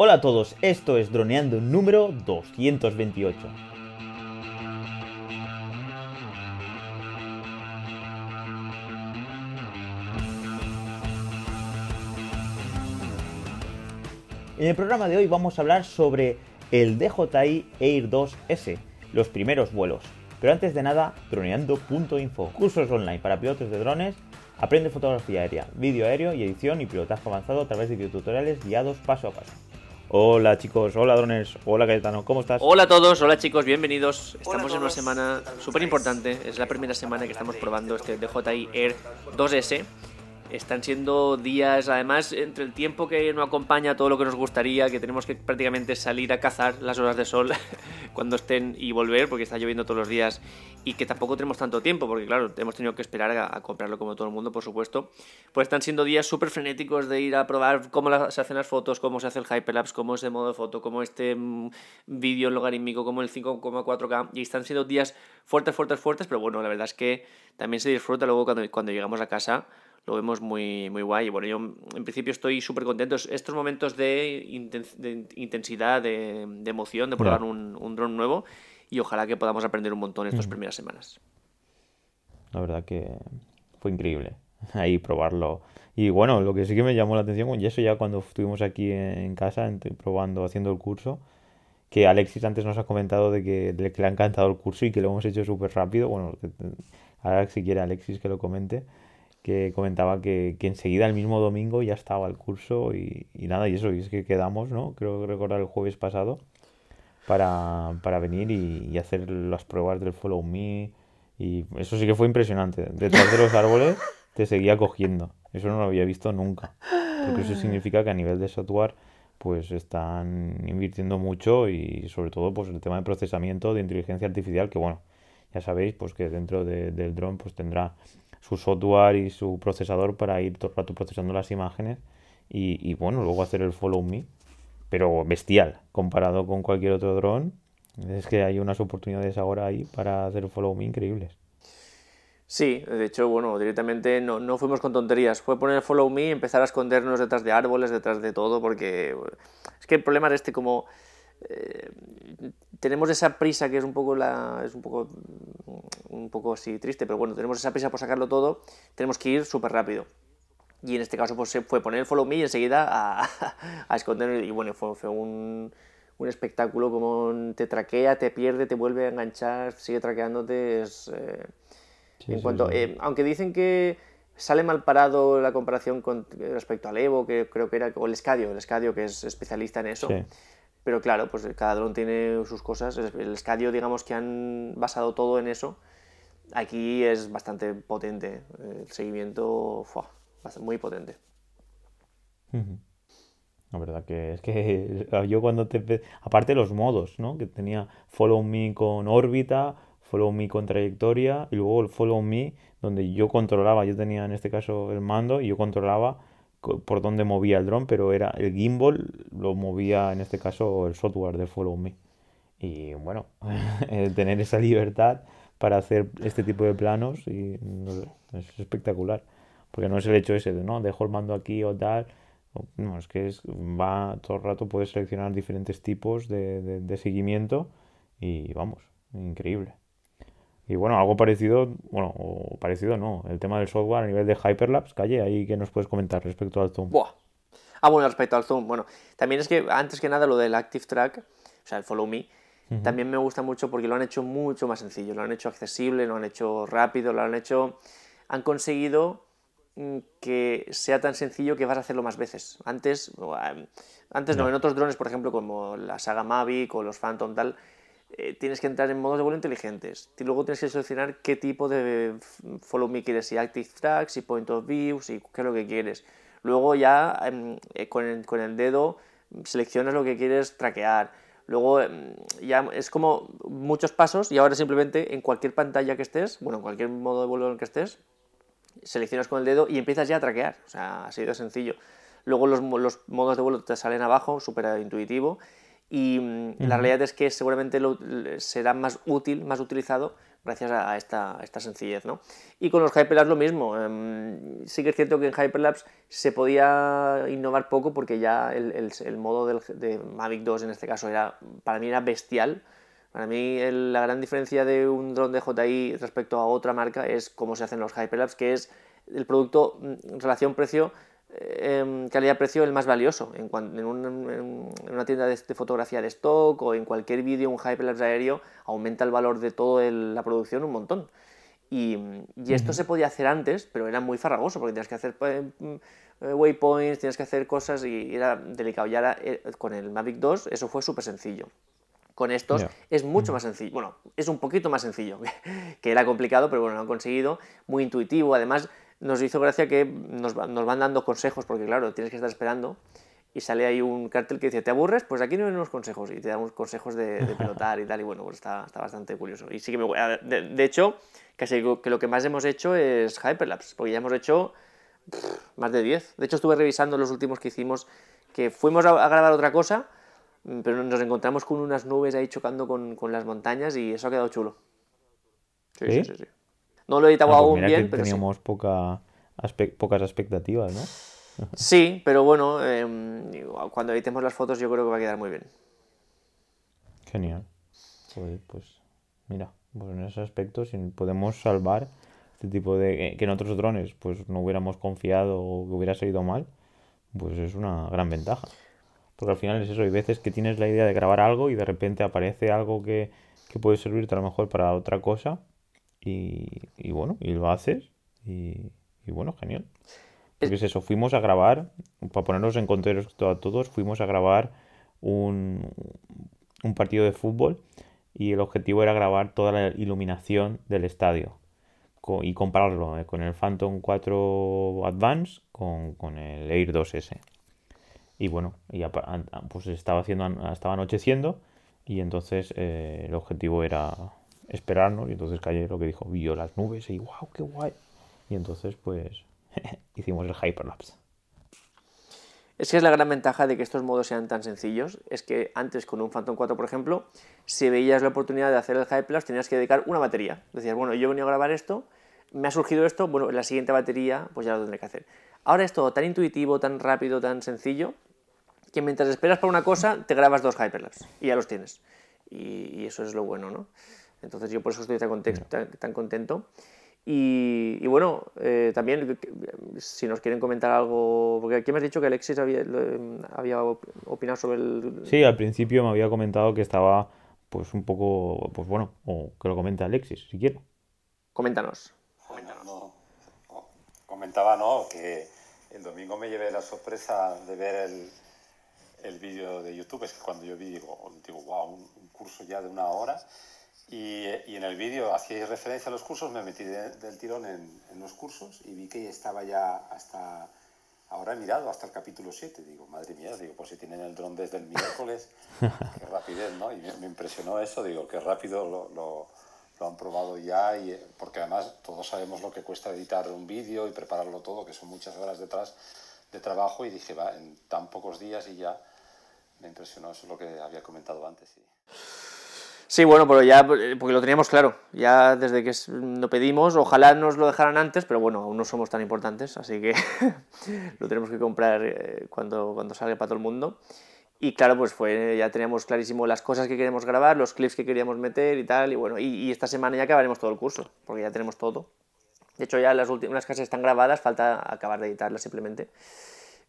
Hola a todos, esto es Droneando número 228. En el programa de hoy vamos a hablar sobre el DJI Air 2S, los primeros vuelos. Pero antes de nada, droneando.info, cursos online para pilotos de drones, aprende fotografía aérea, vídeo aéreo y edición y pilotaje avanzado a través de videotutoriales guiados paso a paso. Hola chicos, hola drones, hola Cayetano, ¿cómo estás? Hola a todos, hola chicos, bienvenidos. Estamos en una semana súper importante, es la primera semana que estamos probando este DJI Air 2S. Están siendo días, además, entre el tiempo que no acompaña todo lo que nos gustaría, que tenemos que prácticamente salir a cazar las horas de sol cuando estén y volver, porque está lloviendo todos los días y que tampoco tenemos tanto tiempo, porque claro, hemos tenido que esperar a, comprarlo como todo el mundo, por supuesto. Pues están siendo días súper frenéticos de ir a probar cómo se hacen las fotos, cómo se hace el hyperlapse, cómo es el modo de foto, cómo este mm, vídeo logarítmico, cómo el 5,4K. Y están siendo días fuertes, fuertes, fuertes, pero bueno, la verdad es que también se disfruta luego cuando, cuando llegamos a casa lo vemos muy, muy guay. Bueno, yo en principio estoy súper contento. Estos momentos de, intensidad, de, emoción, de probar un, un dron nuevo y ojalá que podamos aprender un montón estas primeras semanas. La verdad que fue increíble ahí probarlo. Y bueno, lo que sí que me llamó la atención, y eso ya cuando estuvimos aquí en casa probando, haciendo el curso, que Alexis antes nos ha comentado de que, le ha encantado el curso y que lo hemos hecho súper rápido. Bueno, ahora si quiere Alexis que lo comente que comentaba que, que, enseguida el mismo domingo ya estaba el curso y, nada, y eso, y es que quedamos, ¿no? Creo recordar el jueves pasado para, para venir y, hacer las pruebas del Follow Me y eso sí que fue impresionante. Detrás de los árboles te seguía cogiendo. Eso no lo había visto nunca. Porque eso significa que a nivel de software pues están invirtiendo mucho y sobre todo pues el tema de procesamiento de inteligencia artificial que bueno, ya sabéis pues que dentro del dron pues tendrá su software y su procesador para ir todo el rato procesando las imágenes y, bueno, luego hacer el follow me, pero bestial comparado con cualquier otro dron. Es que hay unas oportunidades ahora ahí para hacer follow me increíbles. Sí, de hecho, bueno, directamente no, no fuimos con tonterías. Fue poner follow me, empezar a escondernos detrás de árboles, detrás de todo, porque es que el problema es este, como eh, tenemos esa prisa que es un poco la es un poco un poco así triste pero bueno tenemos esa prisa por sacarlo todo tenemos que ir súper rápido. Y en este caso pues fue poner el follow me y enseguida a, a esconder y bueno fue, fue un, un, espectáculo como te traquea te pierde te vuelve a enganchar sigue traqueándote es eh, en cuanto eh, aunque dicen que sale mal parado la comparación con respecto al Evo que creo que era o el Escadio el Escadio que es especialista en eso pero claro, pues cada dron tiene sus cosas. El escadio, digamos que han basado todo en eso. Aquí es bastante potente. El seguimiento, muy potente. La verdad que es que yo cuando te... Aparte los modos, ¿no? Que tenía Follow Me con órbita, Follow Me con trayectoria y luego Follow Me donde yo controlaba, yo tenía en este caso el mando y yo controlaba por dónde movía el dron, pero era el gimbal, lo movía en este caso el software de Follow Me. Y bueno, tener esa libertad para hacer este tipo de planos es espectacular. Porque no es el hecho ese de, no, dejo el mando aquí o tal. No, es que es, va todo el rato, puedes seleccionar diferentes tipos de seguimiento y vamos, increíble. Y bueno, algo parecido, bueno, o parecido no, el tema del software a nivel de Hyperlapse, Calle, ahí que nos puedes comentar respecto al zoom. Buah. Ah, bueno, respecto al zoom, bueno, también es que antes que nada lo del Active Track, o sea, el Follow Me, también me gusta mucho porque lo han hecho mucho más sencillo, lo han hecho accesible, lo han hecho rápido, lo han hecho, han conseguido mm, que sea tan sencillo que vas a hacerlo más veces. Antes, antes no, en otros drones, por ejemplo, como la saga Mavic o los Phantom tal, eh, tienes que entrar en modos de vuelo inteligentes. Y luego tienes que seleccionar qué tipo de follow me quieres, si active track, si point of view, si qué es lo que quieres. Luego ya em, eh, con, el, dedo seleccionas lo que quieres traquear. Luego em, ya es como muchos pasos y ahora simplemente en cualquier pantalla que estés, bueno, en cualquier modo de vuelo en el que estés, seleccionas con el dedo y empiezas ya a traquear. O sea, así de sencillo. Luego los, los modos de vuelo te salen abajo, súper intuitivo y mm, la realidad es que seguramente lo, será más útil, más utilizado gracias a, esta, esta, sencillez, ¿no? Y con los Hyperlapse lo mismo. Em, sí que es cierto que en Hyperlapse se podía innovar poco porque ya el, el, modo del, de Mavic 2 en este caso era, para mí era bestial. Para mí la gran diferencia de un dron de JI respecto a otra marca es cómo se hacen los Hyperlapse, que es el producto mm, relación precio eh, calidad-precio el más valioso. En, una tienda de, fotografía de stock o en cualquier vídeo, un hyperlapse aéreo aumenta el valor de toda la producción un montón. Y, esto se podía hacer antes, pero era muy farragoso porque tenías que hacer eh, eh, waypoints, tienes que hacer cosas y era delicado. Y ahora con el Mavic 2 eso fue súper sencillo. Con estos es mucho más sencillo. Bueno, es un poquito más sencillo, que era complicado, pero bueno, lo han conseguido. Muy intuitivo. Además, nos hizo gracia que nos, nos, van dando consejos, porque claro, tienes que estar esperando, y sale ahí un cartel que dice, ¿te aburres? Pues aquí no hay unos consejos, y te damos consejos de, pilotar y tal, y bueno, pues está, está bastante curioso. Y sí que me de, de hecho, casi que lo que más hemos hecho es Hyperlapse, porque ya hemos hecho más de 10. De hecho, estuve revisando los últimos que hicimos, que fuimos a, grabar otra cosa, pero nos encontramos con unas nubes ahí chocando con, con las montañas y eso ha quedado chulo. sí, sí. sí. sí. No lo he editado ah, pues aún bien, pero teníamos poca pocas expectativas, ¿no? sí, pero bueno, em, cuando editemos las fotos yo creo que va a quedar muy bien. Genial. pues mira, pues en ese aspecto, si podemos salvar este tipo de... que en otros drones pues no hubiéramos confiado o que hubiera salido mal, pues es una gran ventaja. Porque al final es eso, hay veces que tienes la idea de grabar algo y de repente aparece algo que, que puede servirte a lo mejor para otra cosa y, bueno, y lo haces y, bueno, genial. Porque es eso, fuimos a grabar, para ponernos en contexto a todos, fuimos a grabar un, un partido de fútbol y el objetivo era grabar toda la iluminación del estadio y compararlo eh, con el Phantom 4 Advance con, con el Air 2S. Y bueno, y pues estaba, haciendo, estaba anocheciendo y entonces eh, el objetivo era esperarnos y entonces Calle lo que dijo, vio las nubes y wow, qué guay. Y entonces pues hicimos el hyperlapse. Es que es la gran ventaja de que estos modos sean tan sencillos, es que antes con un Phantom 4, por ejemplo, si veías la oportunidad de hacer el hyperlapse tenías que dedicar una batería. Decías, bueno, yo he venido a grabar esto, me ha surgido esto, bueno, la siguiente batería pues ya lo tendré que hacer. Ahora es todo tan intuitivo, tan rápido, tan sencillo, que mientras esperas para una cosa, te grabas dos hyperlapse y ya los tienes. Y, y eso es lo bueno, ¿no? Entonces yo por eso estoy tan, tan, contento. Y, bueno, eh, también si nos quieren comentar algo, porque aquí me has dicho que Alexis había, había opinado sobre el... Sí, al principio me había comentado que estaba pues un poco, pues bueno, o que lo comente Alexis, si quiere. Coméntanos. comentaba, ¿no? Que el domingo me llevé la sorpresa de ver el, el vídeo de YouTube, es que cuando yo vi, digo, digo wow, un curso ya de una hora y, y, en el vídeo hacíais referencia a los cursos, me metí del tirón en, en, los cursos y vi que estaba ya hasta, ahora he mirado hasta el capítulo 7, digo, madre mía, digo, pues si tienen el dron desde el miércoles, qué rapidez, ¿no? Y me, impresionó eso, digo, qué rápido lo, lo, lo, han probado ya, y, porque además todos sabemos lo que cuesta editar un vídeo y prepararlo todo, que son muchas horas detrás de trabajo, y dije, va, en tan pocos días y ya me impresionó, eso es lo que había comentado antes. Sí. Sí, bueno, pero ya, porque lo teníamos claro, ya desde que lo pedimos, ojalá nos lo dejaran antes, pero bueno, aún no somos tan importantes, así que lo tenemos que comprar eh, cuando, cuando salga para todo el mundo. Y claro, pues fue, ya teníamos clarísimo las cosas que queríamos grabar, los clips que queríamos meter y tal, y bueno, y, esta semana ya acabaremos todo el curso, porque ya tenemos todo. De hecho, ya las últimas clases están grabadas, falta acabar de editarlas simplemente.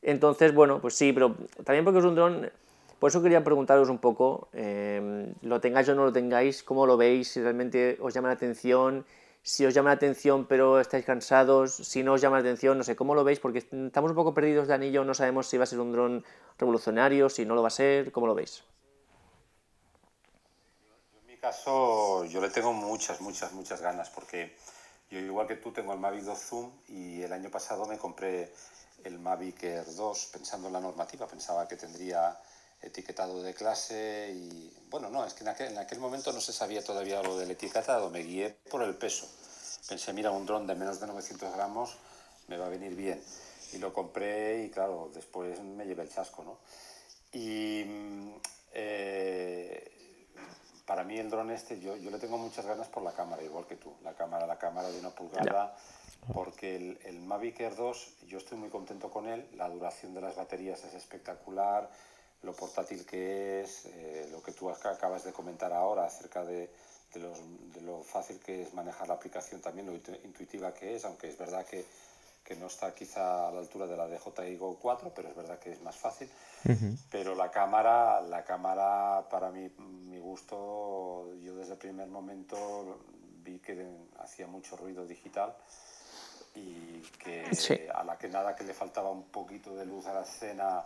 Entonces, bueno, pues sí, pero también porque es un dron por eso quería preguntaros un poco, em, lo tengáis o no lo tengáis, cómo lo veis, si realmente os llama la atención, si os llama la atención pero estáis cansados, si no os llama la atención, no sé, cómo lo veis, porque estamos un poco perdidos de anillo, no sabemos si va a ser un dron revolucionario, si no lo va a ser, ¿cómo lo veis? En mi caso, yo le tengo muchas, muchas, muchas ganas, porque yo igual que tú tengo el Mavic 2 Zoom y el año pasado me compré el Mavic Air 2 pensando en la normativa, pensaba que tendría etiquetado de clase y bueno, no, es que en aquel, en aquel momento no se sabía todavía lo del etiquetado, me guié por el peso. Pensé, mira, un dron de menos de 900 gramos me va a venir bien. Y lo compré y claro, después me llevé el chasco, ¿no? Y eh, para mí mí el dron este, yo, yo le tengo muchas ganas por la cámara, igual que tú. La cámara, la cámara de una pulgada, porque el, el Mavic Air 2, yo estoy muy contento con él. La duración de las baterías es espectacular, lo portátil que es, eh, lo que tú acabas de comentar ahora acerca de, de, los, de, lo fácil que es manejar la aplicación, también lo intuitiva que es, aunque es verdad que, que no está quizá a la altura de la DJI Go 4, pero es verdad que es más fácil. Uh -huh. Pero la cámara, la cámara para mí, mi gusto, yo desde el primer momento vi que hacía mucho ruido digital y que sí. a la que nada que le faltaba un poquito de luz a la escena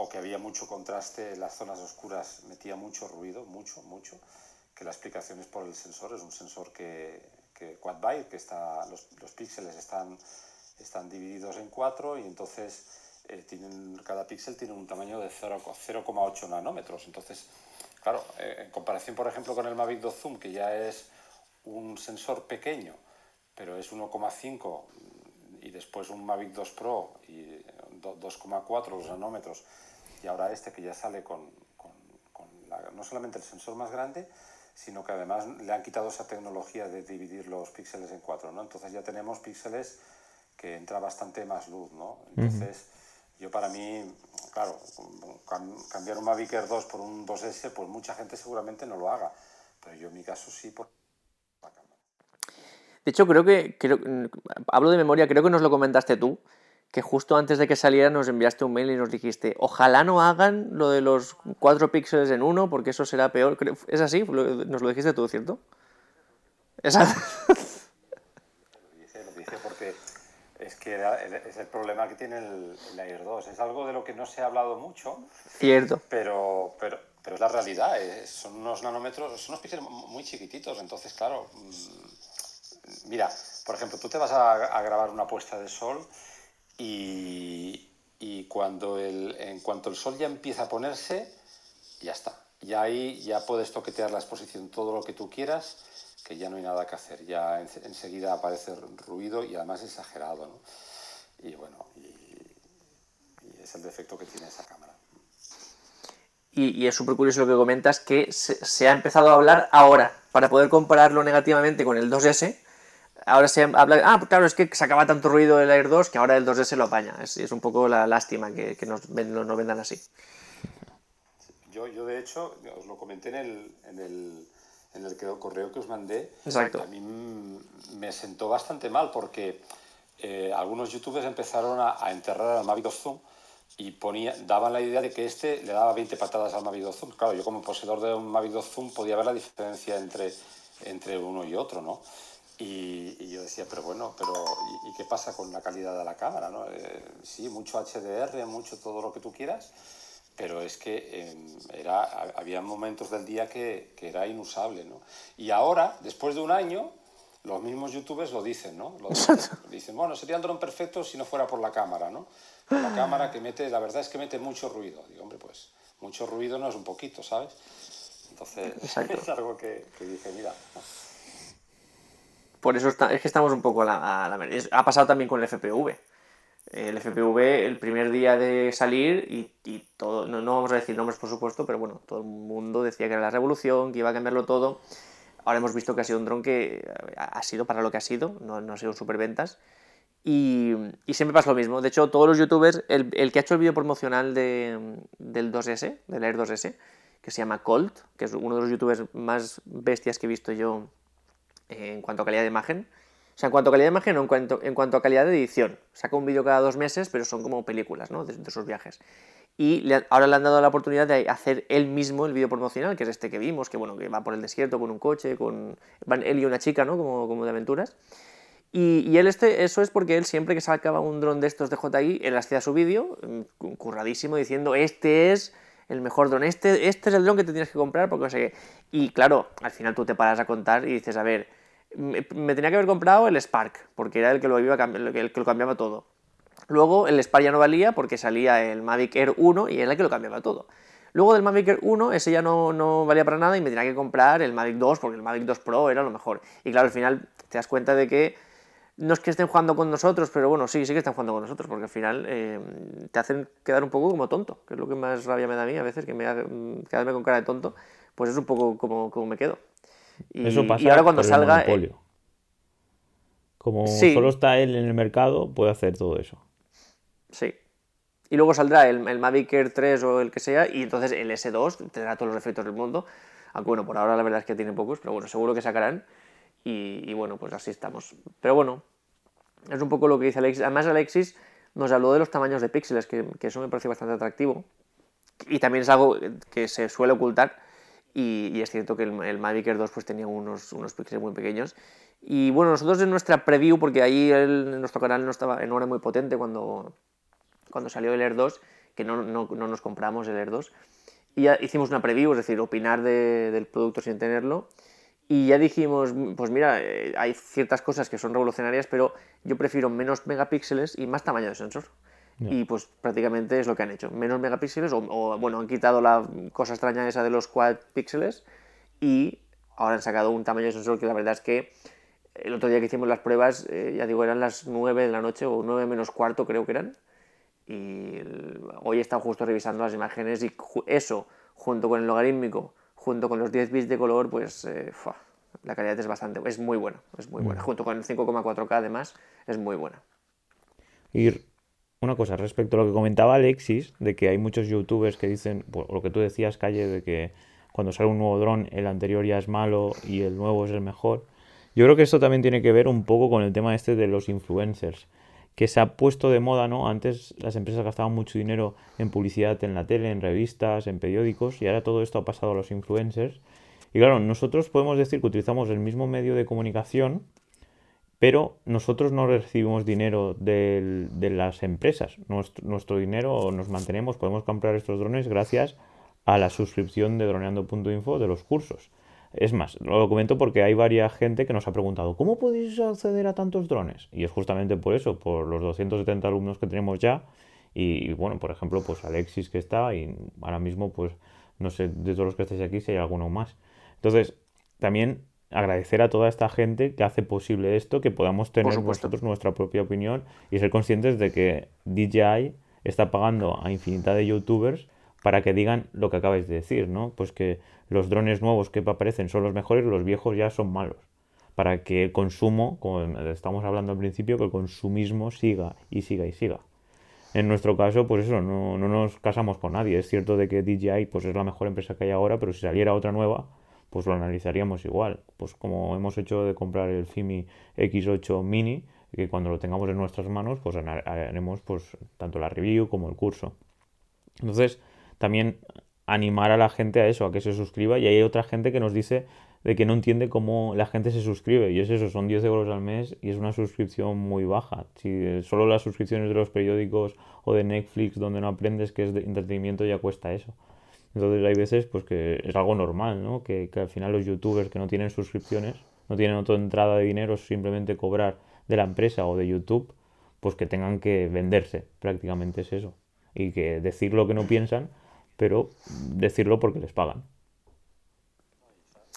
o que había mucho contraste las zonas oscuras metía mucho ruido, mucho, mucho, que la explicación es por el sensor, es un sensor que, que quad byte, que está, los, los píxeles están, están divididos en cuatro y entonces eh, cada píxel tiene un tamaño de 0,8 nanómetros, entonces, claro, eh, en comparación por ejemplo con el Mavic 2 Zoom, que ya es un sensor pequeño, pero es 1,5 y después un Mavic 2 Pro 2,4 los nanómetros y ahora este que ya sale con, con, con la, no solamente el sensor más grande, sino que además le han quitado esa tecnología de dividir los píxeles en cuatro, ¿no? Entonces ya tenemos píxeles que entra bastante más luz, ¿no? Entonces, uh -huh. yo para mí, claro, cambiar un Mavic Air 2 por un 2S, pues mucha gente seguramente no lo haga, pero yo en mi caso sí por la cámara. De hecho, creo que, creo, hablo de memoria, creo que nos lo comentaste tú, que justo antes de que saliera nos enviaste un mail y nos dijiste, ojalá no hagan lo de los 4 píxeles en uno, porque eso será peor. ¿Es así? Nos lo dijiste tú, ¿cierto? ¿Es así? Lo dije, lo dije porque es que es el problema que tiene el, el, Air 2. Es algo de lo que no se ha hablado mucho. Cierto. Pero, pero, pero es la realidad. Es, son unos nanómetros, son unos píxeles muy chiquititos. Entonces, claro, mm, mira, por ejemplo, tú te vas a, a grabar una puesta de sol y, cuando el, en cuanto el sol ya empieza a ponerse, ya está. Y ahí ya puedes toquetear la exposición todo lo que tú quieras, que ya no hay nada que hacer. Ya en, enseguida aparece ruido y además exagerado. ¿no? Y bueno, y, es el defecto que tiene esa cámara. Y, y es súper curioso lo que comentas, que se, se ha empezado a hablar ahora, para poder compararlo negativamente con el 2S ahora se habla, ah, pues claro, es que sacaba tanto ruido el Air 2 que ahora el 2S lo apaña. Es, es un poco la lástima que, que nos, nos, nos, vendan así. Yo, yo, de hecho, os lo comenté en el, en el, en el correo que os mandé. Exacto. A mí me sentó bastante mal porque eh, algunos youtubers empezaron a, a enterrar al Mavic 2 Zoom y ponía, daban la idea de que este le daba 20 patadas al Mavic 2 Zoom. Claro, yo como poseedor de un Mavic 2 Zoom podía ver la diferencia entre, entre uno y otro, ¿no? Y, y, yo decía, pero bueno, pero ¿y, ¿y, qué pasa con la calidad de la cámara? ¿no? Eh, sí, mucho HDR, mucho todo lo que tú quieras, pero es que eh, era, había momentos del día que, que, era inusable. ¿no? Y ahora, después de un año, los mismos youtubers lo dicen, ¿no? Lo dicen, dicen, bueno, sería un dron perfecto si no fuera por la cámara, ¿no? La cámara que mete, la verdad es que mete mucho ruido. Digo, hombre, pues mucho ruido no es un poquito, ¿sabes? Entonces, Exacto. es algo que, que dije, mira. Por eso está, es que estamos un poco a la, a la, Ha pasado también con el FPV. El FPV, el primer día de salir, y, y todo, no, no, vamos a decir nombres por supuesto, pero bueno, todo el mundo decía que era la revolución, que iba a cambiarlo todo. Ahora hemos visto que ha sido un dron que ha sido para lo que ha sido, no, no ha sido superventas. Y, y, siempre pasa lo mismo. De hecho, todos los youtubers, el, el que ha hecho el vídeo promocional de, del 2S, del Air 2S, que se llama Colt, que es uno de los youtubers más bestias que he visto yo en cuanto a calidad de imagen. O sea, en cuanto a calidad de imagen o en cuanto, en cuanto a calidad de edición. Saca un vídeo cada dos meses, pero son como películas, ¿no? De, de sus viajes. Y ahora le han dado la oportunidad de hacer él mismo el vídeo promocional, que es este que vimos, que bueno, que va por el desierto con un coche, con él y una chica, ¿no? Como, como de aventuras. Y, y, él este, eso es porque él siempre que sacaba un dron de estos de JI, él hacía su vídeo, mm, curradísimo, diciendo, este es el mejor dron, este, este es el dron que te tienes que comprar, porque no sé qué. Y claro, al final tú te paras a contar y dices, a ver, me, tenía que haber comprado el Spark, porque era el que lo, iba el que lo cambiaba todo. Luego el Spark ya no valía porque salía el Mavic Air 1 y era el que lo cambiaba todo. Luego del Mavic Air 1, ese ya no, no, valía para nada y me tenía que comprar el Mavic 2 porque el Mavic 2 Pro era lo mejor. Y claro, al final te das cuenta de que no es que estén jugando con nosotros, pero bueno, sí, sí que están jugando con nosotros porque al final eh, te hacen quedar un poco como tonto, que es lo que más rabia me da a mí a veces, que me da, quedarme con cara de tonto, Pues es un poco como, como me quedo. Y, Eso pasa y ahora cuando por el salga... eh. Como Sí. solo está él en el mercado, puede hacer todo eso. Sí. Y luego saldrá el, el Mavic Air 3 o el que sea, y entonces el S2 tendrá todos los efectos del mundo. Aunque bueno, por ahora la verdad es que tiene pocos, pero bueno, seguro que sacarán. Y, y bueno, pues así estamos. Pero bueno, es un poco lo que dice Alexis. Además, Alexis nos habló de los tamaños de píxeles, que, que eso me parece bastante atractivo. Y también es algo que se suele ocultar. Y, es cierto que el, el Mavic Air 2 pues, tenía unos, unos píxeles muy pequeños. Y bueno, nosotros en nuestra preview, porque ahí nuestro canal no, estaba, no era muy potente cuando, cuando salió el Air 2, que no, no- no nos compramos el Air 2, y ya hicimos una preview, es decir, opinar de- del producto sin tenerlo, y ya dijimos, pues mira, eh, hay ciertas cosas que son revolucionarias, pero yo prefiero menos megapíxeles y más tamaño de sensor. Y pues prácticamente es lo que han hecho, menos megapíxeles, o, o, bueno, han quitado la cosa extraña esa de los quad píxeles y ahora han sacado un tamaño de sensor que la verdad es que el otro día que hicimos las pruebas, eh, ya digo, eran las 9 de la noche o 9 menos cuarto creo que eran. Y el- hoy he estado justo revisando las imágenes y ju- eso, junto con el logarítmico, junto con los 10 bits de color, pues eh, fua, la calidad es bastante, es muy buena, es muy buena. Junto con el 5,4K además, es muy buena. Una cosa respecto a lo que comentaba Alexis, de que hay muchos youtubers que dicen, pues, lo que tú decías, Calle, de que cuando sale un nuevo dron, el anterior ya es malo y el nuevo es el mejor. Yo creo que esto también tiene que ver un poco con el tema este de los influencers, que se ha puesto de moda, ¿no? Antes las empresas gastaban mucho dinero en publicidad en la tele, en revistas, en periódicos, y ahora todo esto ha pasado a los influencers. Y claro, nosotros podemos decir que utilizamos el mismo medio de comunicación, pero nosotros no recibimos dinero de las empresas. Nuestro, nuestro dinero nos mantenemos, podemos comprar estos drones gracias a la suscripción de droneando.info de los cursos. Es más, lo comento porque hay varias gente que nos ha preguntado, ¿cómo podéis acceder a tantos drones? Y es justamente por eso, por los 270 alumnos que tenemos ya. Y, y bueno, por ejemplo, pues Alexis que está y ahora mismo, pues no sé de todos los que estáis aquí si hay alguno más. Entonces, también agradecer a toda esta gente que hace posible esto, que podamos tener nosotros nuestra propia opinión y ser conscientes de que DJI está pagando a infinidad de youtubers para que digan lo que acabáis de decir, ¿no? Pues que los drones nuevos que aparecen son los mejores, los viejos ya son malos. Para que el consumo, como estamos hablando al principio, que el consumismo siga y siga y siga. En nuestro caso, pues eso, no, no nos casamos con nadie. Es cierto de que DJI pues es la mejor empresa que hay ahora, pero si saliera otra nueva, pues lo analizaríamos igual. Pues como hemos hecho de comprar el Fimi X8 Mini, que cuando lo tengamos en nuestras manos, pues haremos pues tanto la review como el curso. Entonces, también animar a la gente a eso, a que se suscriba. Y hay otra gente que nos dice de que no entiende cómo la gente se suscribe. Y es eso, son 10 euros al mes y es una suscripción muy baja. Si eh, solo las suscripciones de los periódicos o de Netflix, donde no aprendes que es de entretenimiento, ya cuesta eso. Entonces hay veces pues que es algo normal, ¿no? Que, al final los youtubers que no tienen suscripciones, no tienen otra entrada de dinero, simplemente cobrar de la empresa o de YouTube, pues que tengan que venderse, prácticamente es eso. Y que decir lo que no piensan, pero decirlo porque les pagan.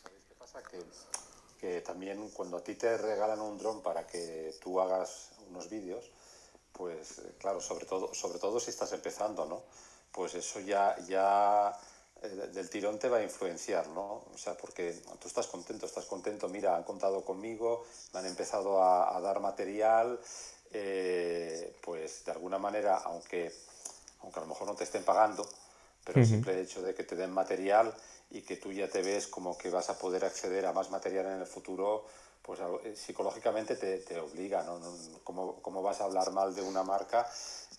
¿Sabéis qué pasa? Que, también cuando a ti te regalan un dron para que tú hagas unos vídeos, pues claro, sobre todo, sobre todo si estás empezando, ¿no? Pues eso ya, ya del tirón te va a influenciar, ¿no? O sea, porque tú estás contento, estás contento, mira, han contado conmigo, me han empezado a, a dar material, eh, pues de alguna manera, aunque, aunque a lo mejor no te estén pagando, pero el simple hecho de que te den material y que tú ya te ves como que vas a poder acceder a más material en el futuro, pues eh, psicológicamente te, te obliga, ¿no? No- ¿Cómo, cómo vas a hablar mal de una marca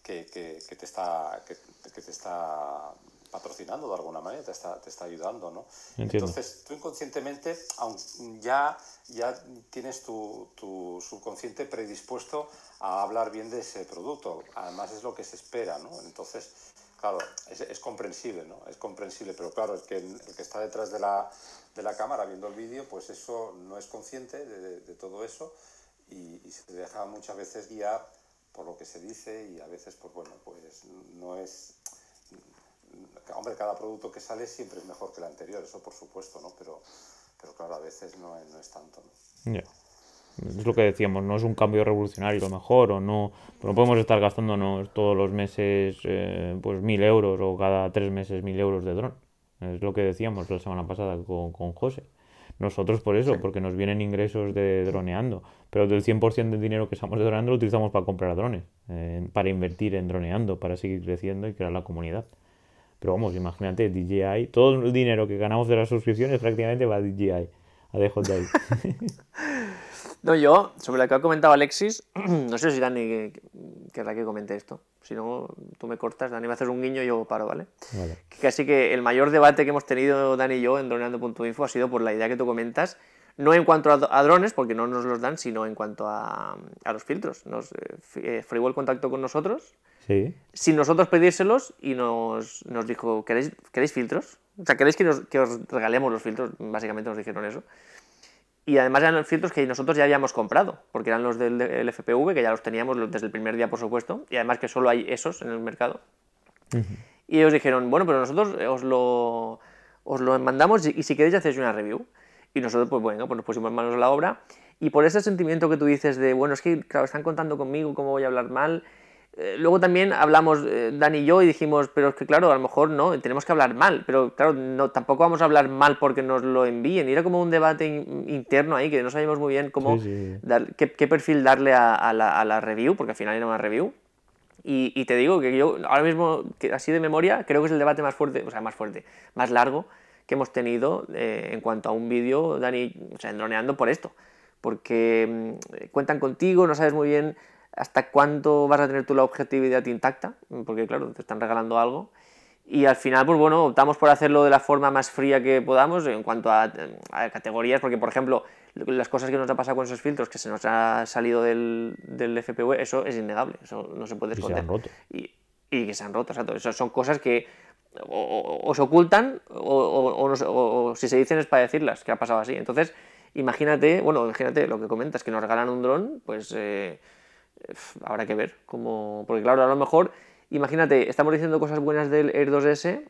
que, que- que te está, que, que te está patrocinando de alguna manera, te está, te está ayudando, ¿no? Entiendo. Entonces, tú inconscientemente ya, ya tienes tu, tu subconsciente predispuesto a hablar bien de ese producto. Además, es lo que se espera, ¿no? Entonces, claro, es, es comprensible, ¿no? Es comprensible, pero claro, el que, el que está detrás de la, de la cámara viendo el vídeo, pues eso no es consciente de, de- de todo eso y, y se deja muchas veces guiar por lo que se dice y a veces, pues bueno, pues no es... Hombre, cada producto que sale siempre es mejor que el anterior, eso por supuesto, ¿no? Pero, pero claro, a veces no es, no es tanto. Es lo que decíamos, no es un cambio revolucionario lo mejor, o no, no podemos estar gastándonos todos los meses eh, pues mil euros o cada tres meses mil euros de dron. Es lo que decíamos la semana pasada con, con José. Nosotros por eso, porque nos vienen ingresos de droneando, pero del 100% del dinero que estamos de droneando lo utilizamos para comprar drones, eh, para invertir en droneando, para seguir creciendo y crear la comunidad. Pero vamos, imagínate, DJI, todo el dinero que ganamos de las suscripciones prácticamente va a DJI, a DJI. No, yo, sobre lo que ha comentado Alexis, no sé si Dani querrá que comente esto. Si no, tú me cortas, Dani me haces un guiño y yo paro, ¿vale? Vale. Casi que el mayor debate que hemos tenido Dani y yo en droneando.info ha sido por la idea que tú comentas, no en cuanto a, drones, porque no nos los dan, sino en cuanto a, a los filtros. Nos, eh, eh, Freewell contactó con nosotros, Sí, sin nosotros pedírselos, y nos, nos dijo, ¿queréis, ¿queréis filtros? O sea, ¿queréis que, nos- que os regalemos los filtros? Básicamente nos dijeron eso. Y además eran los filtros que nosotros ya habíamos comprado, porque eran los del, del FPV, que ya los teníamos desde el primer día, por supuesto, y además que solo hay esos en el mercado. Y ellos dijeron, bueno, pero nosotros os lo, os lo mandamos y, y si queréis hacéis una review. Y nosotros, pues bueno, pues nos pusimos manos a la obra. Y por ese sentimiento que tú dices de, bueno, es que, claro, están contando conmigo, ¿cómo voy a hablar mal? Eh, luego también hablamos, eh, Dani y yo, y dijimos, pero es que claro, a lo mejor no, tenemos que hablar mal, pero claro, no, tampoco vamos a hablar mal porque nos lo envíen. Y era como un debate in- interno ahí que no sabíamos muy bien cómo, Sí, sí. dar- qué, qué perfil darle a, a la, a la review, porque al final era una review. Y, y te digo que yo ahora mismo, que así de memoria, creo que es el debate más fuerte, o sea, más fuerte, más largo que hemos tenido eh, en cuanto a un vídeo, Dani, o sea, en droneando por esto. Porque mm, cuentan contigo, no sabes muy bien hasta cuánto vas a tener tú la objetividad intacta, porque claro, te están regalando algo. Y al final, pues bueno, optamos por hacerlo de la forma más fría que podamos en cuanto a, a categorías, porque por ejemplo, las cosas que nos ha pasado con esos filtros, que se nos ha salido del, del FPV, eso es innegable, eso no se puede Y se esconder. han roto. Y, y que se han roto, exacto. Esas son cosas que o, o- o se ocultan o, o- si se dicen es para decirlas, que ha pasado así. Entonces, imagínate, bueno, imagínate lo que comentas, que nos regalan un dron, pues eh, habrá que ver cómo. Porque, claro, a lo mejor, imagínate, estamos diciendo cosas buenas del Air 2S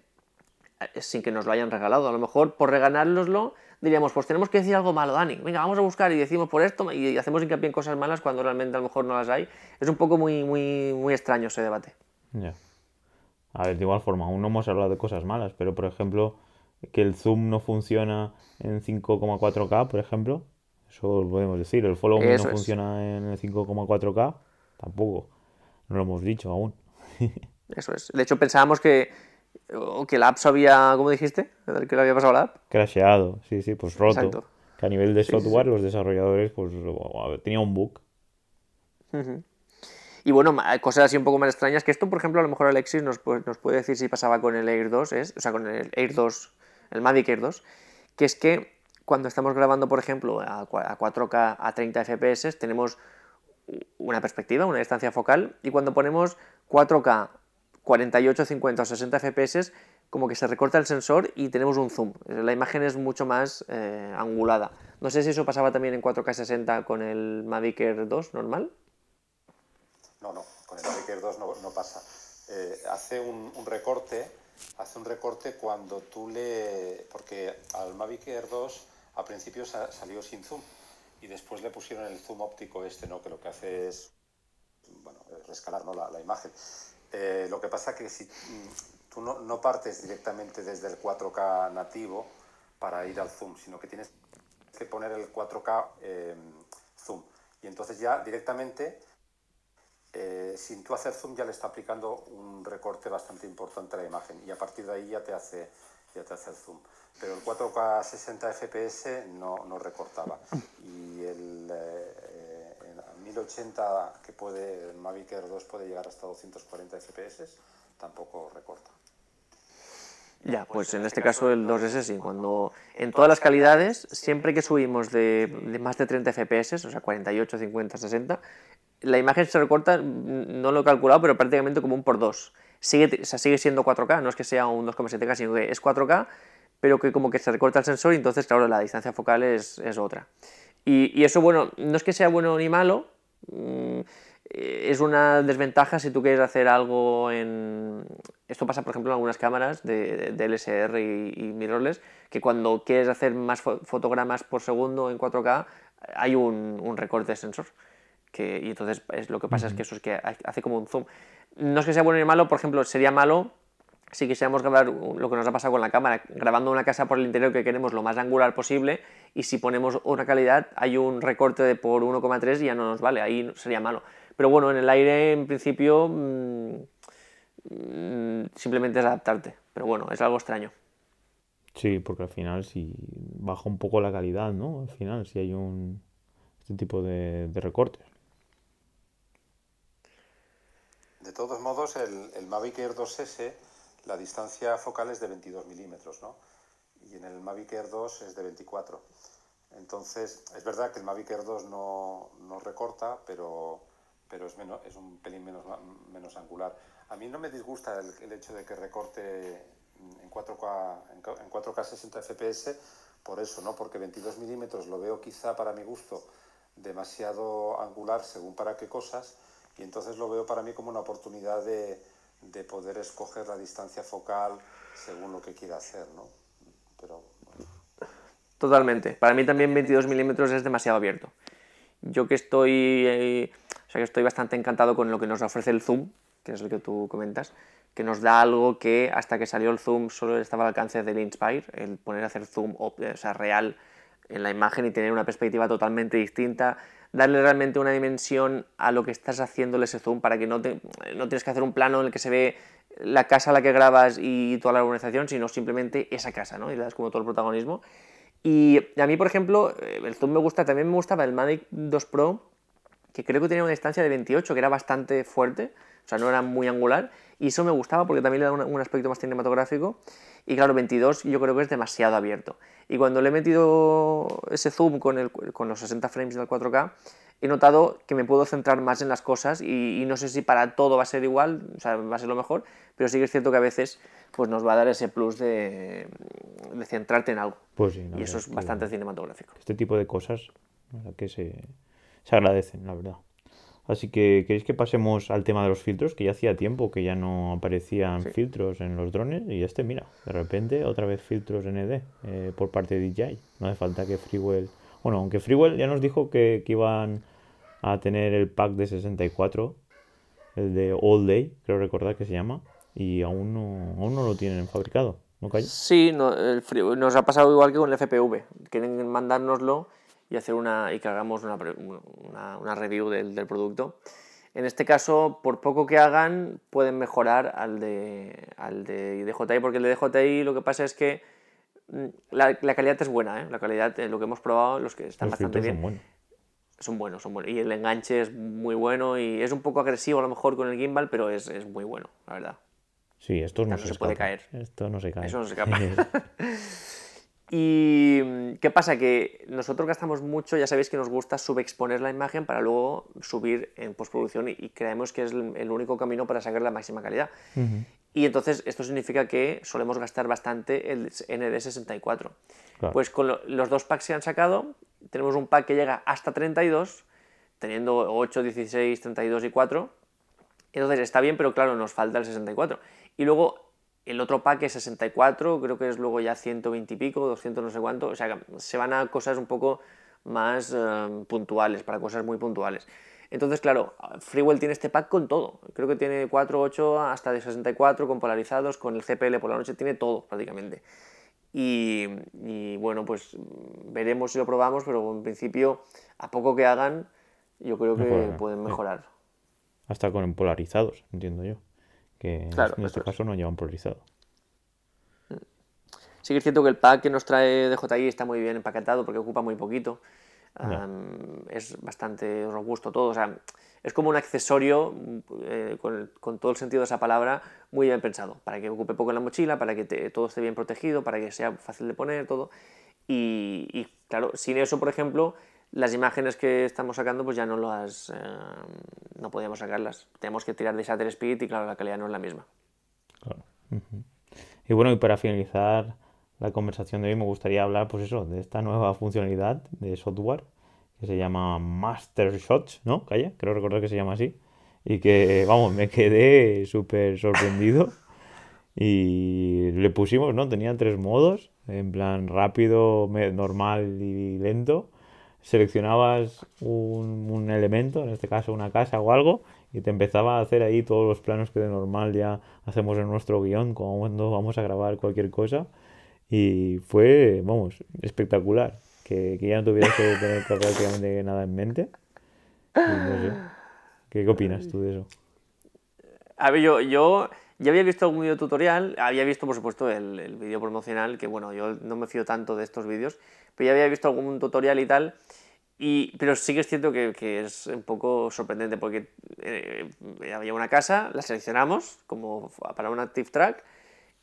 eh, sin que nos lo hayan regalado. A lo mejor, por regalárnoslo, diríamos, pues tenemos que decir algo malo, Dani. Venga, vamos a buscar y decimos por esto y hacemos hincapié en cosas malas cuando realmente a lo mejor no las hay. Es un poco muy, muy, muy extraño ese debate. Ya. A ver, de igual forma, aún no hemos hablado de cosas malas, pero por ejemplo, que el zoom no funciona en 5,4K, por ejemplo, eso lo podemos decir. El follow Eso no es. funciona en el 5,4K, tampoco. No lo hemos dicho aún. Eso es. De hecho, pensábamos que, que la app se había, ¿cómo dijiste? Que le había pasado la app. Crasheado, sí, sí, pues roto. Exacto. Que a nivel de Sí, sí, software los desarrolladores, pues tenía un bug. Y bueno, cosas así un poco más extrañas, que esto, por ejemplo, a lo mejor Alexis nos puede, nos puede decir si pasaba con el Air 2, es, o sea, con el Air 2, el Mavic Air 2, que es que cuando estamos grabando, por ejemplo, a, cua- a 4K a 30 FPS, tenemos una perspectiva, una distancia focal, y cuando ponemos 4K 48, 50 o 60 FPS, como que se recorta el sensor y tenemos un zoom. La imagen es mucho más eh, angulada. No sé si eso pasaba también en 4K 60 con el Mavic Air 2 normal. No, no, con el Mavic Air 2 no, no pasa. Eh, hace un, un recorte, hace un recorte cuando tú le... Porque al Mavic Air 2 al principio sa- salió sin zoom y después le pusieron el zoom óptico este, ¿no? Que lo que hace es, bueno, rescalar ¿no? la, imagen. Eh, lo que pasa que si mm, tú no, partes directamente desde el 4K nativo para ir al zoom, sino que tienes que poner el 4K eh, zoom. Y entonces ya directamente eh, sin tú hacer zoom ya le está aplicando un recorte bastante importante a la imagen y a partir de ahí ya te hace, ya te hace el zoom. Pero el 4K 60 FPS no, no recortaba. Y el eh, en 1080 que puede, el Mavic Air 2 puede llegar hasta 240 FPS, tampoco recorta. Ya, pues en este caso el 2S sí, cuando en todas las calidades, siempre que subimos de, de más de 30 FPS, o sea 48, 50, 60, la imagen se recorta, no lo he calculado, pero prácticamente como un por dos. Sigue, o sea, sigue siendo 4K, no es que sea un 2,7K, sino que es 4K, pero que como que se recorta el sensor y entonces, claro, la distancia focal es, es otra. Y, y eso, bueno, no es que sea bueno ni malo, mm, eh, es una desventaja si tú quieres hacer algo en... Esto pasa, por ejemplo, en algunas cámaras de, de LSR y, y mirrorless, que cuando quieres hacer más fo- fotogramas por segundo en 4K, hay un, un recorte de sensor. Que, y entonces es, lo que pasa es que eso es que ha- hace como un zoom. No es que sea bueno ni malo, por ejemplo, sería malo si quisiéramos grabar lo que nos ha pasado con la cámara, grabando una casa por el interior que queremos lo más angular posible, y si ponemos una calidad, hay un recorte de por 1,3 y ya no nos vale, ahí sería malo. Pero bueno, en el aire, en principio, mm, mm, simplemente es adaptarte. Pero bueno, es algo extraño. Sí, porque al final si baja un poco la calidad, ¿no? Al final, si hay un este tipo de, de recortes. De todos modos, el, Mavic Air 2S, la distancia focal es de 22 milímetros, ¿no? Y en el Mavic Air 2 es de 24. Entonces, es verdad que el Mavic Air 2 no, no recorta, pero, pero es, menos, es un pelín menos, menos angular. A mí no me disgusta el, el hecho de que recorte en 4K, en 4K 60 FPS, por eso, ¿no? Porque 22 milímetros lo veo quizá para mi gusto demasiado angular según para qué cosas, y entonces lo veo para mí como una oportunidad de, de poder escoger la distancia focal según lo que quiera hacer, ¿no? Pero, Totalmente. Para mí también 22 milímetros es demasiado abierto. Yo que estoy, eh, o sea, que estoy bastante encantado con lo que nos ofrece el zoom, que es el que tú comentas, que nos da algo que hasta que salió el zoom solo estaba al alcance del Inspire, el poner a hacer zoom o sea, real en la imagen y tener una perspectiva totalmente distinta, darle realmente una dimensión a lo que estás haciéndole ese zoom para que no, no tienes que hacer un plano en el que se ve la casa a la que grabas y toda la urbanización, sino simplemente esa casa, ¿no? Y le das como todo el protagonismo. Y a mí, por ejemplo, eh, el zoom me gusta, también me gustaba el Mavic 2 Pro, que creo que tenía una distancia de 28, que era bastante fuerte, o sea, no era muy angular, y eso me gustaba porque también le da un, un aspecto más cinematográfico. Y claro, 22 yo creo que es demasiado abierto. Y cuando le he metido ese zoom con, el, con los 60 frames del 4K, he notado que me puedo centrar más en las cosas y, y, no sé si para todo va a ser igual, o sea, va a ser lo mejor, pero sí que es cierto que a veces pues nos va a dar ese plus de, de centrarte en algo. Pues sí, y eso es bastante cinematográfico. Este tipo de cosas que se, se agradecen, la verdad. Así que, ¿queréis que pasemos al tema de los filtros? Que ya hacía tiempo que ya no aparecían sí. filtros en los drones. Y este, mira, de repente otra vez filtros ND eh, por parte de DJI. No hace falta que Freewell... Bueno, aunque Freewell ya nos dijo que, que, iban a tener el pack de 64, el de All Day, creo recordar que se llama, y aún no, aún no lo tienen fabricado. ¿No calla? Sí, no, el Freewell, nos ha pasado igual que con el FPV. Quieren mandárnoslo y hacer una y que hagamos una, una, una review del, del, producto. En este caso, por poco que hagan, pueden mejorar al de, al de DJI, porque el de DJI lo que pasa es que la, la calidad es buena, ¿eh? la calidad, eh, lo que hemos probado, los que están los bastante bien. Son buenos. Son buenos, son buenos. Y el enganche es muy bueno y es un poco agresivo a lo mejor con el gimbal, pero es, es muy bueno, la verdad. Sí, esto no, se, se, puede caer. Esto no se cae. Eso no se escapa. ¿Y qué pasa? Que nosotros gastamos mucho, ya sabéis que nos gusta subexponer la imagen para luego subir en postproducción y, creemos que es el, el, único camino para sacar la máxima calidad. Uh -huh. Y entonces esto significa que solemos gastar bastante el ND64. Claro. Pues con lo, los dos packs que han sacado, tenemos un pack que llega hasta 32, teniendo 8, 16, 32 y 4. Entonces está bien, pero claro, nos falta el 64. Y luego el otro pack es 64, creo que es luego ya 120 y pico, 200 no sé cuánto, o sea, se van a cosas un poco más uh, puntuales, para cosas muy puntuales. Entonces, claro, Freewell tiene este pack con todo. Creo que tiene 4, 8, hasta de 64, con polarizados, con el CPL por la noche, tiene todo prácticamente. Y, y, bueno, pues veremos si lo probamos, pero en principio, a poco que hagan, yo creo que pueden mejorar. Hasta con polarizados, entiendo yo que claro, en este caso es. no llevan polarizado. Sí que es cierto que el pack que nos trae DJI está muy bien empaquetado porque ocupa muy poquito. Yeah. Um, es bastante robusto todo. O sea, es como un accesorio, eh, con, con, todo el sentido de esa palabra, muy bien pensado. Para que ocupe poco en la mochila, para que te, todo esté bien protegido, para que sea fácil de poner, todo. Y, y, claro, sin eso, por ejemplo, las imágenes que estamos sacando pues ya no las eh, no podíamos sacarlas. Tenemos que tirar de shutter speed y claro la calidad no es la misma. Claro. y bueno y para finalizar la conversación de hoy me gustaría hablar pues eso de esta nueva funcionalidad de software que se llama Master Shots no calla creo recordar que se llama así. Y que vamos me quedé súper sorprendido. Y le pusimos no tenía tres modos en plan rápido normal y lento seleccionabas un, un, elemento, en este caso una casa o algo, y te empezaba a hacer ahí todos los planos que de normal ya hacemos en nuestro guion cuando vamos a grabar cualquier cosa. Y fue, vamos, espectacular. Que, que ya no tuvieras que tener prácticamente nada en mente. ¿Qué, opinas tú de eso? A ver, yo, yo ya había visto algún video tutorial, había visto por supuesto el, el vídeo promocional, que bueno, yo no me fío tanto de estos vídeos, pero ya había visto algún tutorial y tal. Y, pero sí que es cierto que, que es un poco sorprendente porque eh, había una casa, la seleccionamos como para un Active Track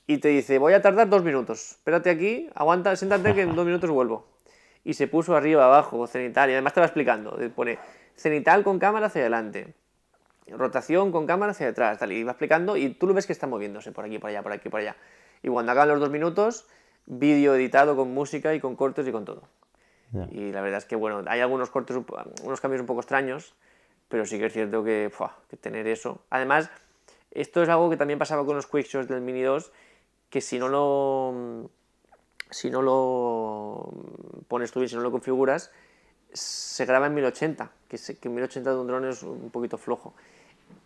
y te dice, voy a tardar dos minutos, espérate aquí, aguanta, siéntate que en dos minutos vuelvo. Y se puso arriba, abajo, cenital, y además te va explicando, pone cenital con cámara hacia adelante, rotación con cámara hacia detrás, tal, y va explicando y tú lo ves que está moviéndose por aquí, por allá, por aquí, por allá. Y cuando hagan los dos minutos, vídeo editado con música y con cortes y con todo. Y la verdad es que, bueno, hay algunos cortes, unos cambios un poco extraños, pero sí que es cierto que, que tener eso. Además, esto es algo que también pasaba con los quickshots del Mini 2, que si no lo si no lo pones tú bien, si no lo configuras, se graba en 1080, que, que 1080 de un dron es un poquito flojo.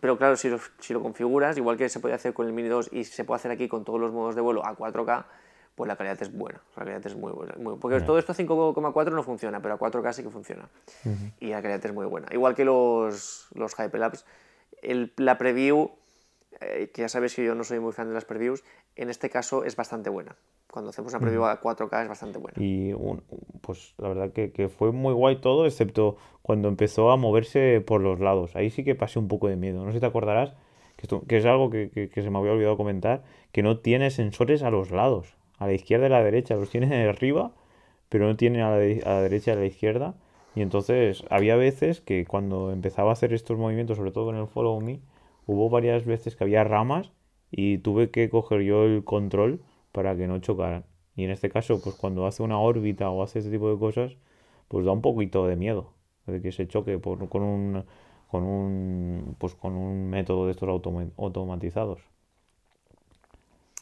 Pero claro, si lo, si lo configuras, igual que se puede hacer con el Mini 2 y se puede hacer aquí con todos los modos de vuelo a 4K, pues la calidad es buena. La calidad es muy buena. porque todo esto a 5,4 no funciona, pero a 4K sí que funciona. Y la calidad es muy buena. Igual que los, los Hyperlapse, el, la preview, eh, que ya sabes que yo no soy muy fan de las previews, en este caso es bastante buena. Cuando hacemos una preview a 4K es bastante buena. Y pues la verdad que, que, fue muy guay todo, excepto cuando empezó a moverse por los lados. Ahí sí que pasé un poco de miedo. No sé si te acordarás, que, esto, que es algo que, que, se me había olvidado comentar, que no tiene sensores a los lados a la izquierda y a la derecha, los tiene arriba, pero no tiene a la, derecha y a la izquierda. Y entonces había veces que cuando empezaba a hacer estos movimientos, sobre todo en el Follow Me, hubo varias veces que había ramas y tuve que coger yo el control para que no chocaran. Y en este caso, pues cuando hace una órbita o hace este tipo de cosas, pues da un poquito de miedo de que se choque por, con un con un pues con un método de estos automatizados.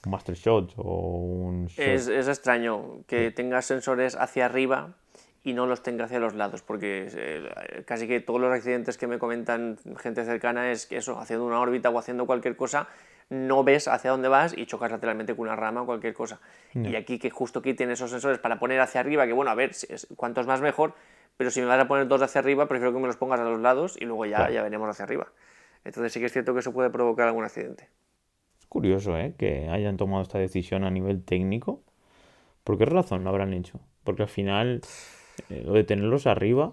Master shot o un... Es, es, extraño que tengas sensores hacia arriba y no los tenga hacia los lados, porque eh, casi que todos los accidentes que me comentan gente cercana es que eso, haciendo una órbita o haciendo cualquier cosa, no ves hacia dónde vas y chocas lateralmente con una rama o cualquier cosa. Y aquí que justo aquí tienes esos sensores para poner hacia arriba, que bueno, a ver, cuantos más mejor, pero si me vas a poner dos hacia arriba, prefiero que me los pongas a los lados y luego ya, ya veremos hacia arriba. Entonces sí que es cierto que eso puede provocar algún accidente curioso, ¿eh? Que hayan tomado esta decisión a nivel técnico. ¿Por qué razón lo habrán hecho? Porque al final, eh, lo de tenerlos arriba,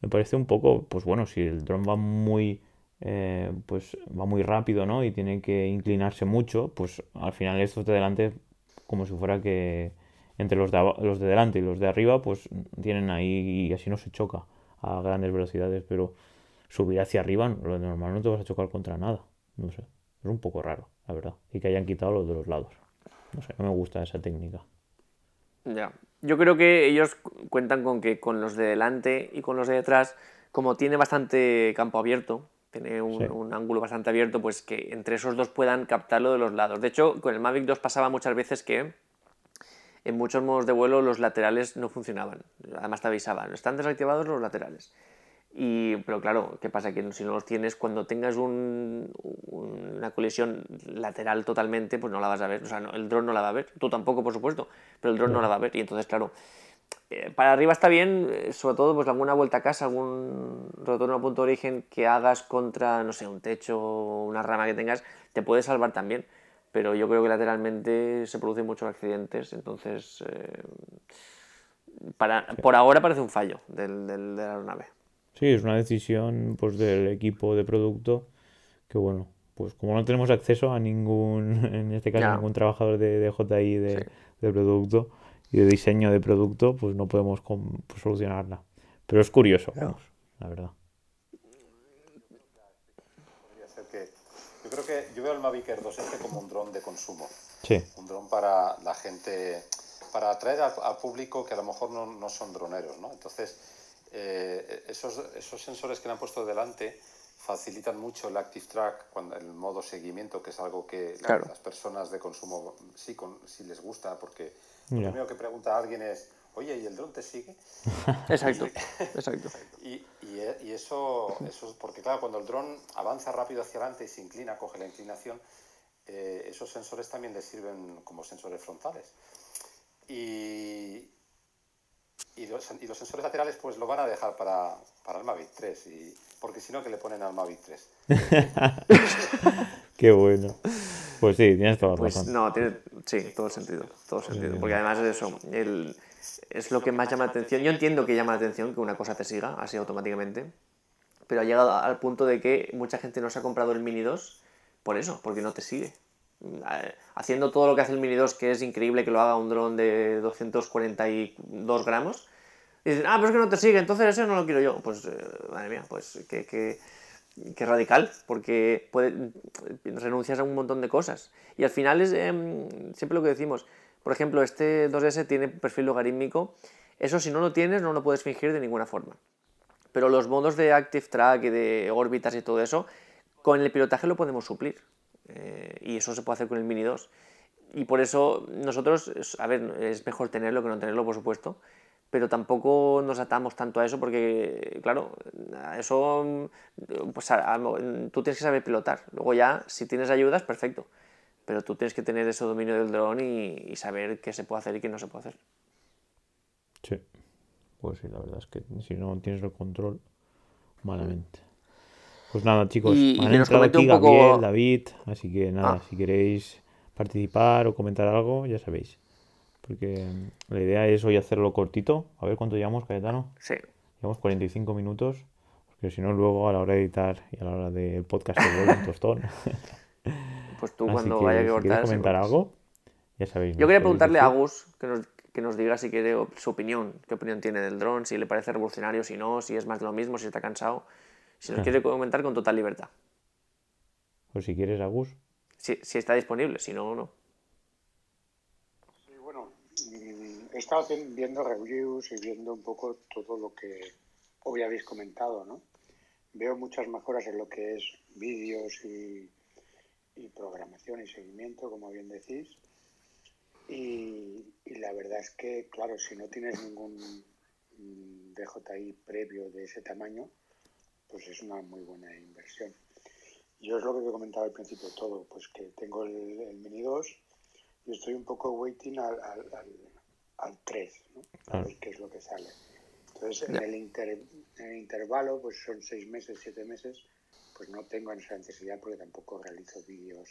me parece un poco, pues bueno, si el dron va muy, eh, pues va muy rápido, ¿no? Y tiene que inclinarse mucho, pues al final estos de delante, como si fuera que entre los de, los de delante y los de arriba, pues tienen ahí y así no se choca a grandes velocidades, pero subir hacia arriba, lo normal no te vas a chocar contra nada, no sé, es un poco raro la verdad. Y que hayan quitado los de los lados. No sé, no me gusta esa técnica. Ya. Yo creo que ellos cuentan con que con los de delante y con los de detrás, como tiene bastante campo abierto, tiene un, ángulo bastante abierto, pues que entre esos dos puedan captarlo de los lados. De hecho, con el Mavic 2 pasaba muchas veces que en muchos modos de vuelo los laterales no funcionaban. Además te avisaban, están desactivados los laterales. Y, pero claro, ¿qué pasa? Que si no los tienes, cuando tengas un, una colisión lateral totalmente, pues no la vas a ver. O sea, el dron no la va a ver. Tú tampoco, por supuesto, pero el dron no la va a ver. Y entonces, claro, para arriba está bien, eh, sobre todo pues alguna vuelta a casa, algún retorno a punto de origen que hagas contra, no sé, un techo, una rama que tengas, te puede salvar también. Pero yo creo que lateralmente se producen muchos accidentes, entonces, eh, para, por ahora parece un fallo del, del, de la aeronave. Sí, es una decisión pues del equipo de producto que bueno, pues como no tenemos acceso a ningún, en este caso, ningún trabajador de, de JI de, de, producto y de diseño de producto, pues no podemos pues, solucionarla. Pero es curioso, vamos, la verdad. Yo creo que yo veo el Mavic Air 2 este como un dron de consumo. Sí. Un dron para la gente, para atraer al, público que a lo mejor no, no son droneros, ¿no? Entonces, eh, esos, esos, sensores que le han puesto delante facilitan mucho el Active Track, cuando, el modo seguimiento, que es algo que las personas de consumo sí, con, sí les gusta, porque lo primero que pregunta alguien es, oye, ¿y el dron te sigue? Exacto, exacto. Y, y, eso, eso es porque, claro, cuando el dron avanza rápido hacia adelante y se inclina, coge la inclinación, eh, esos sensores también le sirven como sensores frontales. Y, y los, y los, sensores laterales pues lo van a dejar para, para el Mavic 3, y, porque si no, que le ponen al Mavic 3. Qué bueno. Pues sí, tienes toda la pues razón. No, tiene, sí, todo sentido, todo sentido. Porque además es eso, el, es lo que más llama la atención. Yo entiendo que llama la atención que una cosa te siga así automáticamente, pero ha llegado al punto de que mucha gente no se ha comprado el Mini 2 por eso, porque no te sigue. Haciendo todo lo que hace el Mini 2, que es increíble que lo haga un dron de 242 gramos, y dicen, ah, pero es que no te sigue, entonces eso no lo quiero yo. Pues, eh, madre mía, pues que, que, que radical, porque puede, renuncias a un montón de cosas. Y al final es eh, siempre lo que decimos, por ejemplo, este 2S tiene perfil logarítmico, eso si no lo tienes no lo puedes fingir de ninguna forma. Pero los modos de Active Track y de órbitas y todo eso, con el pilotaje lo podemos suplir. Eh, y eso se puede hacer con el Mini 2. Y por eso nosotros, a ver, es mejor tenerlo que no tenerlo, por supuesto, pero tampoco nos atamos tanto a eso porque, claro, eso, pues tú tienes que saber pilotar. Luego ya, si tienes ayudas, perfecto. Pero tú tienes que tener ese dominio del dron y, saber qué se puede hacer y qué no se puede hacer. Sí, pues sí, la verdad es que si no tienes el control, malamente. Pues nada, chicos, y, han entrado aquí Gabriel, David, así que nada, ah. si queréis participar o comentar algo, ya sabéis. Porque la idea es hoy hacerlo cortito. A ver cuánto llevamos, Cayetano. Sí. Llevamos 45 minutos. Porque si no, luego a la hora de editar y a la hora del podcast se vuelve un tostón. Pues tú cuando vaya a cortar... Si comentar algo, ya sabéis. Yo quería preguntarle a Agus que nos, que nos diga si quiere su opinión, qué opinión tiene del dron, si le parece revolucionario, si no, si es más de lo mismo, si está cansado. Si nos quiere comentar con total libertad. Pues si quieres, Agus. Si, si está disponible, si no, no. Sí, bueno, he estado viendo reviews y viendo un poco todo lo que hoy habéis comentado, ¿no? Veo muchas mejoras en lo que es vídeos y programación y seguimiento, como bien decís. Y, la verdad es que, claro, si no tienes ningún DJI previo de ese tamaño, pues es una muy buena inversión. Yo es lo que he comentado al principio todo, pues que tengo el, Mini 2 y estoy un poco waiting al, al, 3, ¿no? a ver qué es lo que sale. Entonces, en el, en el intervalo, pues son seis meses, siete meses, pues no tengo esa necesidad porque tampoco realizo vídeos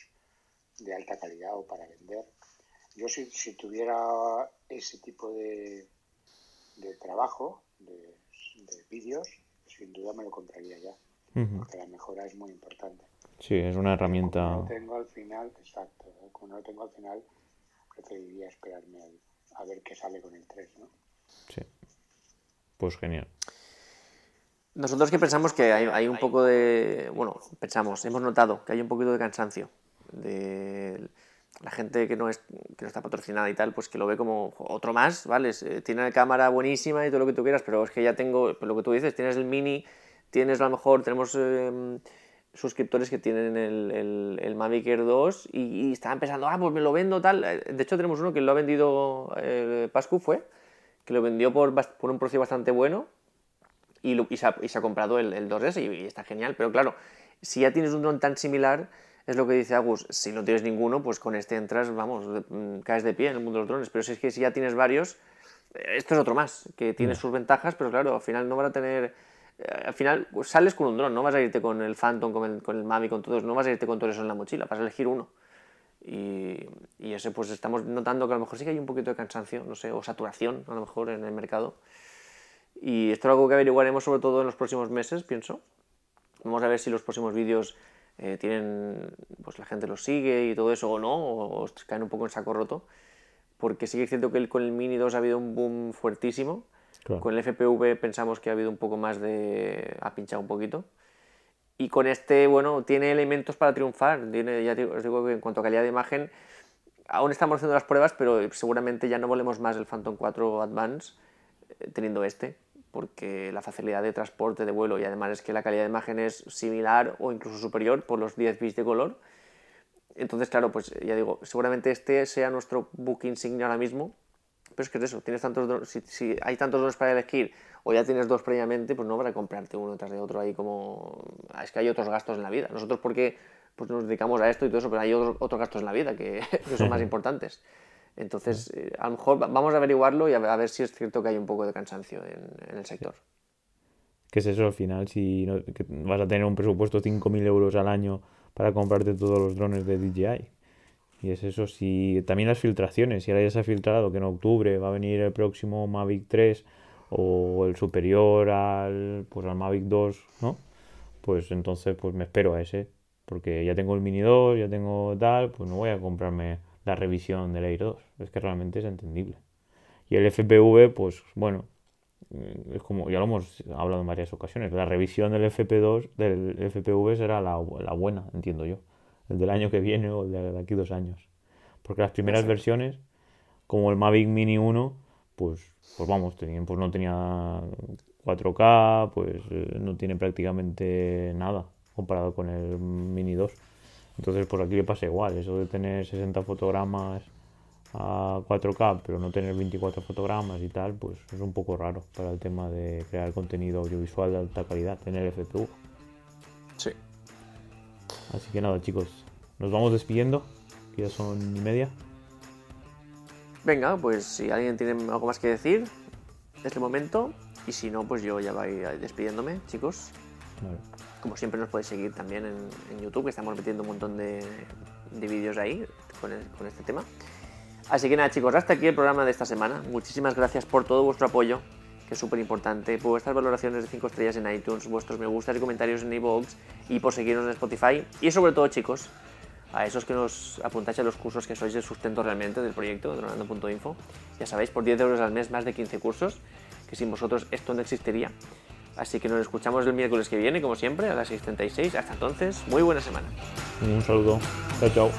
de alta calidad o para vender. Yo si, si tuviera ese tipo de, de trabajo, de, vídeos, sin duda me lo compraría ya, porque la mejora es muy importante. Sí, es una herramienta. Como no tengo al final, exacto, como no lo tengo al final, preferiría esperarme a ver qué sale con el 3, ¿no? Sí, pues genial. Nosotros que pensamos que hay, un poco de. Bueno, pensamos, hemos notado que hay un poquito de cansancio de la gente que no, es, que no está patrocinada y tal, pues que lo ve como otro más, ¿vale? Tiene la cámara buenísima y todo lo que tú quieras, pero es que ya tengo, pues lo que tú dices, tienes el mini, tienes a lo mejor, tenemos em, suscriptores que tienen el, el, el Mavic Air 2 y, estaban pensando, ah, pues me lo vendo tal. De hecho, tenemos uno que lo ha vendido, eh, Pascu fue, que lo vendió por, por un precio bastante bueno y, y, se, ha, comprado el, el 2S y, está genial. Pero claro, si ya tienes un dron tan similar, es lo que dice Agus, si no tienes ninguno, pues con este entras, vamos, mm, caes de pie en el mundo de los drones. Pero si es que si ya tienes varios, eh, esto es otro más, que tiene mm. sus ventajas, pero claro, al final no van a tener... Eh, al final pues, sales con un dron, no vas a irte con el Phantom, con el, con el con todos, no vas a irte con todo eso en la mochila, vas a elegir uno. Y, ese pues estamos notando que a lo mejor sí que hay un poquito de cansancio, no sé, o saturación a lo mejor en el mercado. Y esto es algo que averiguaremos sobre todo en los próximos meses, pienso. Vamos a ver si los próximos vídeos eh, tienen, pues la gente los sigue y todo eso o no, o, caen un poco en saco roto. Porque sí que es cierto que con el Mini 2 ha habido un boom fuertísimo. Con el FPV pensamos que ha habido un poco más de... ha pinchado un poquito. Y con este, bueno, tiene elementos para triunfar. Tiene, ya os digo que en cuanto a calidad de imagen, aún estamos haciendo las pruebas, pero seguramente ya no volvemos más el Phantom 4 Advance eh, teniendo este porque la facilidad de transporte de vuelo y además es que la calidad de imagen es similar o incluso superior por los 10 bits de color. Entonces, claro, pues ya digo, seguramente este sea nuestro book insignia ahora mismo, Pero es que es eso, tienes tantos si, si, hay tantos drones para elegir o ya tienes dos previamente, pues no para comprarte uno tras de otro ahí como... Es que hay otros gastos en la vida. Nosotros porque pues nos dedicamos a esto y todo eso, pero hay otros, otros gastos en la vida que, que son más importantes. Entonces, eh, a lo mejor vamos a averiguarlo y a ver, si es cierto que hay un poco de cansancio en, en el sector. ¿Qué es eso al final? Si no, vas a tener un presupuesto de 5.000 euros al año para comprarte todos los drones de DJI. Y es eso, si también las filtraciones, si ahora ya se ha filtrado que en octubre va a venir el próximo Mavic 3 o el superior al, pues al Mavic 2, ¿no? Pues entonces pues me espero a ese, porque ya tengo el Mini 2, ya tengo tal, pues no voy a comprarme la revisión del Air 2, es que realmente es entendible. Y el FPV, pues bueno, mm, es como ya lo hemos hablado en varias ocasiones, la revisión del FP2, del FPV será la, la buena, entiendo yo el del año que viene o el de aquí dos años. Porque las primeras versiones, como el Mavic Mini 1, pues, pues vamos, tenían, pues no tenía 4K, pues eh, no tiene prácticamente nada comparado con el Mini 2. Entonces, pues aquí le pasa igual, eso de tener 60 fotogramas a 4K, pero no tener 24 fotogramas y tal, pues es un poco raro para el tema de crear contenido audiovisual de alta calidad en el FPU. Sí. Así que nada, chicos, nos vamos despidiendo, que ya son y media. Venga, pues si alguien tiene algo más que decir, es el momento. Y si no, pues yo ya voy despidiéndome, chicos. Como siempre nos podéis seguir también en, YouTube, que estamos metiendo un montón de, vídeos ahí con, con este tema. Así que nada, chicos, hasta aquí el programa de esta semana. Muchísimas gracias por todo vuestro apoyo que es súper importante, por vuestras valoraciones de 5 estrellas en iTunes, vuestros me gustas y comentarios en iVoox y por seguirnos en Spotify. Y sobre todo, chicos, a esos que nos apuntáis a los cursos que sois el sustento realmente del proyecto, dronando.info. Ya sabéis, por 10 euros al mes, más de 15 cursos, que sin vosotros esto no existiría. Así que nos escuchamos el miércoles que viene, como siempre, a las 6.36. Hasta entonces, muy buena semana. Un saludo. Chao, chao.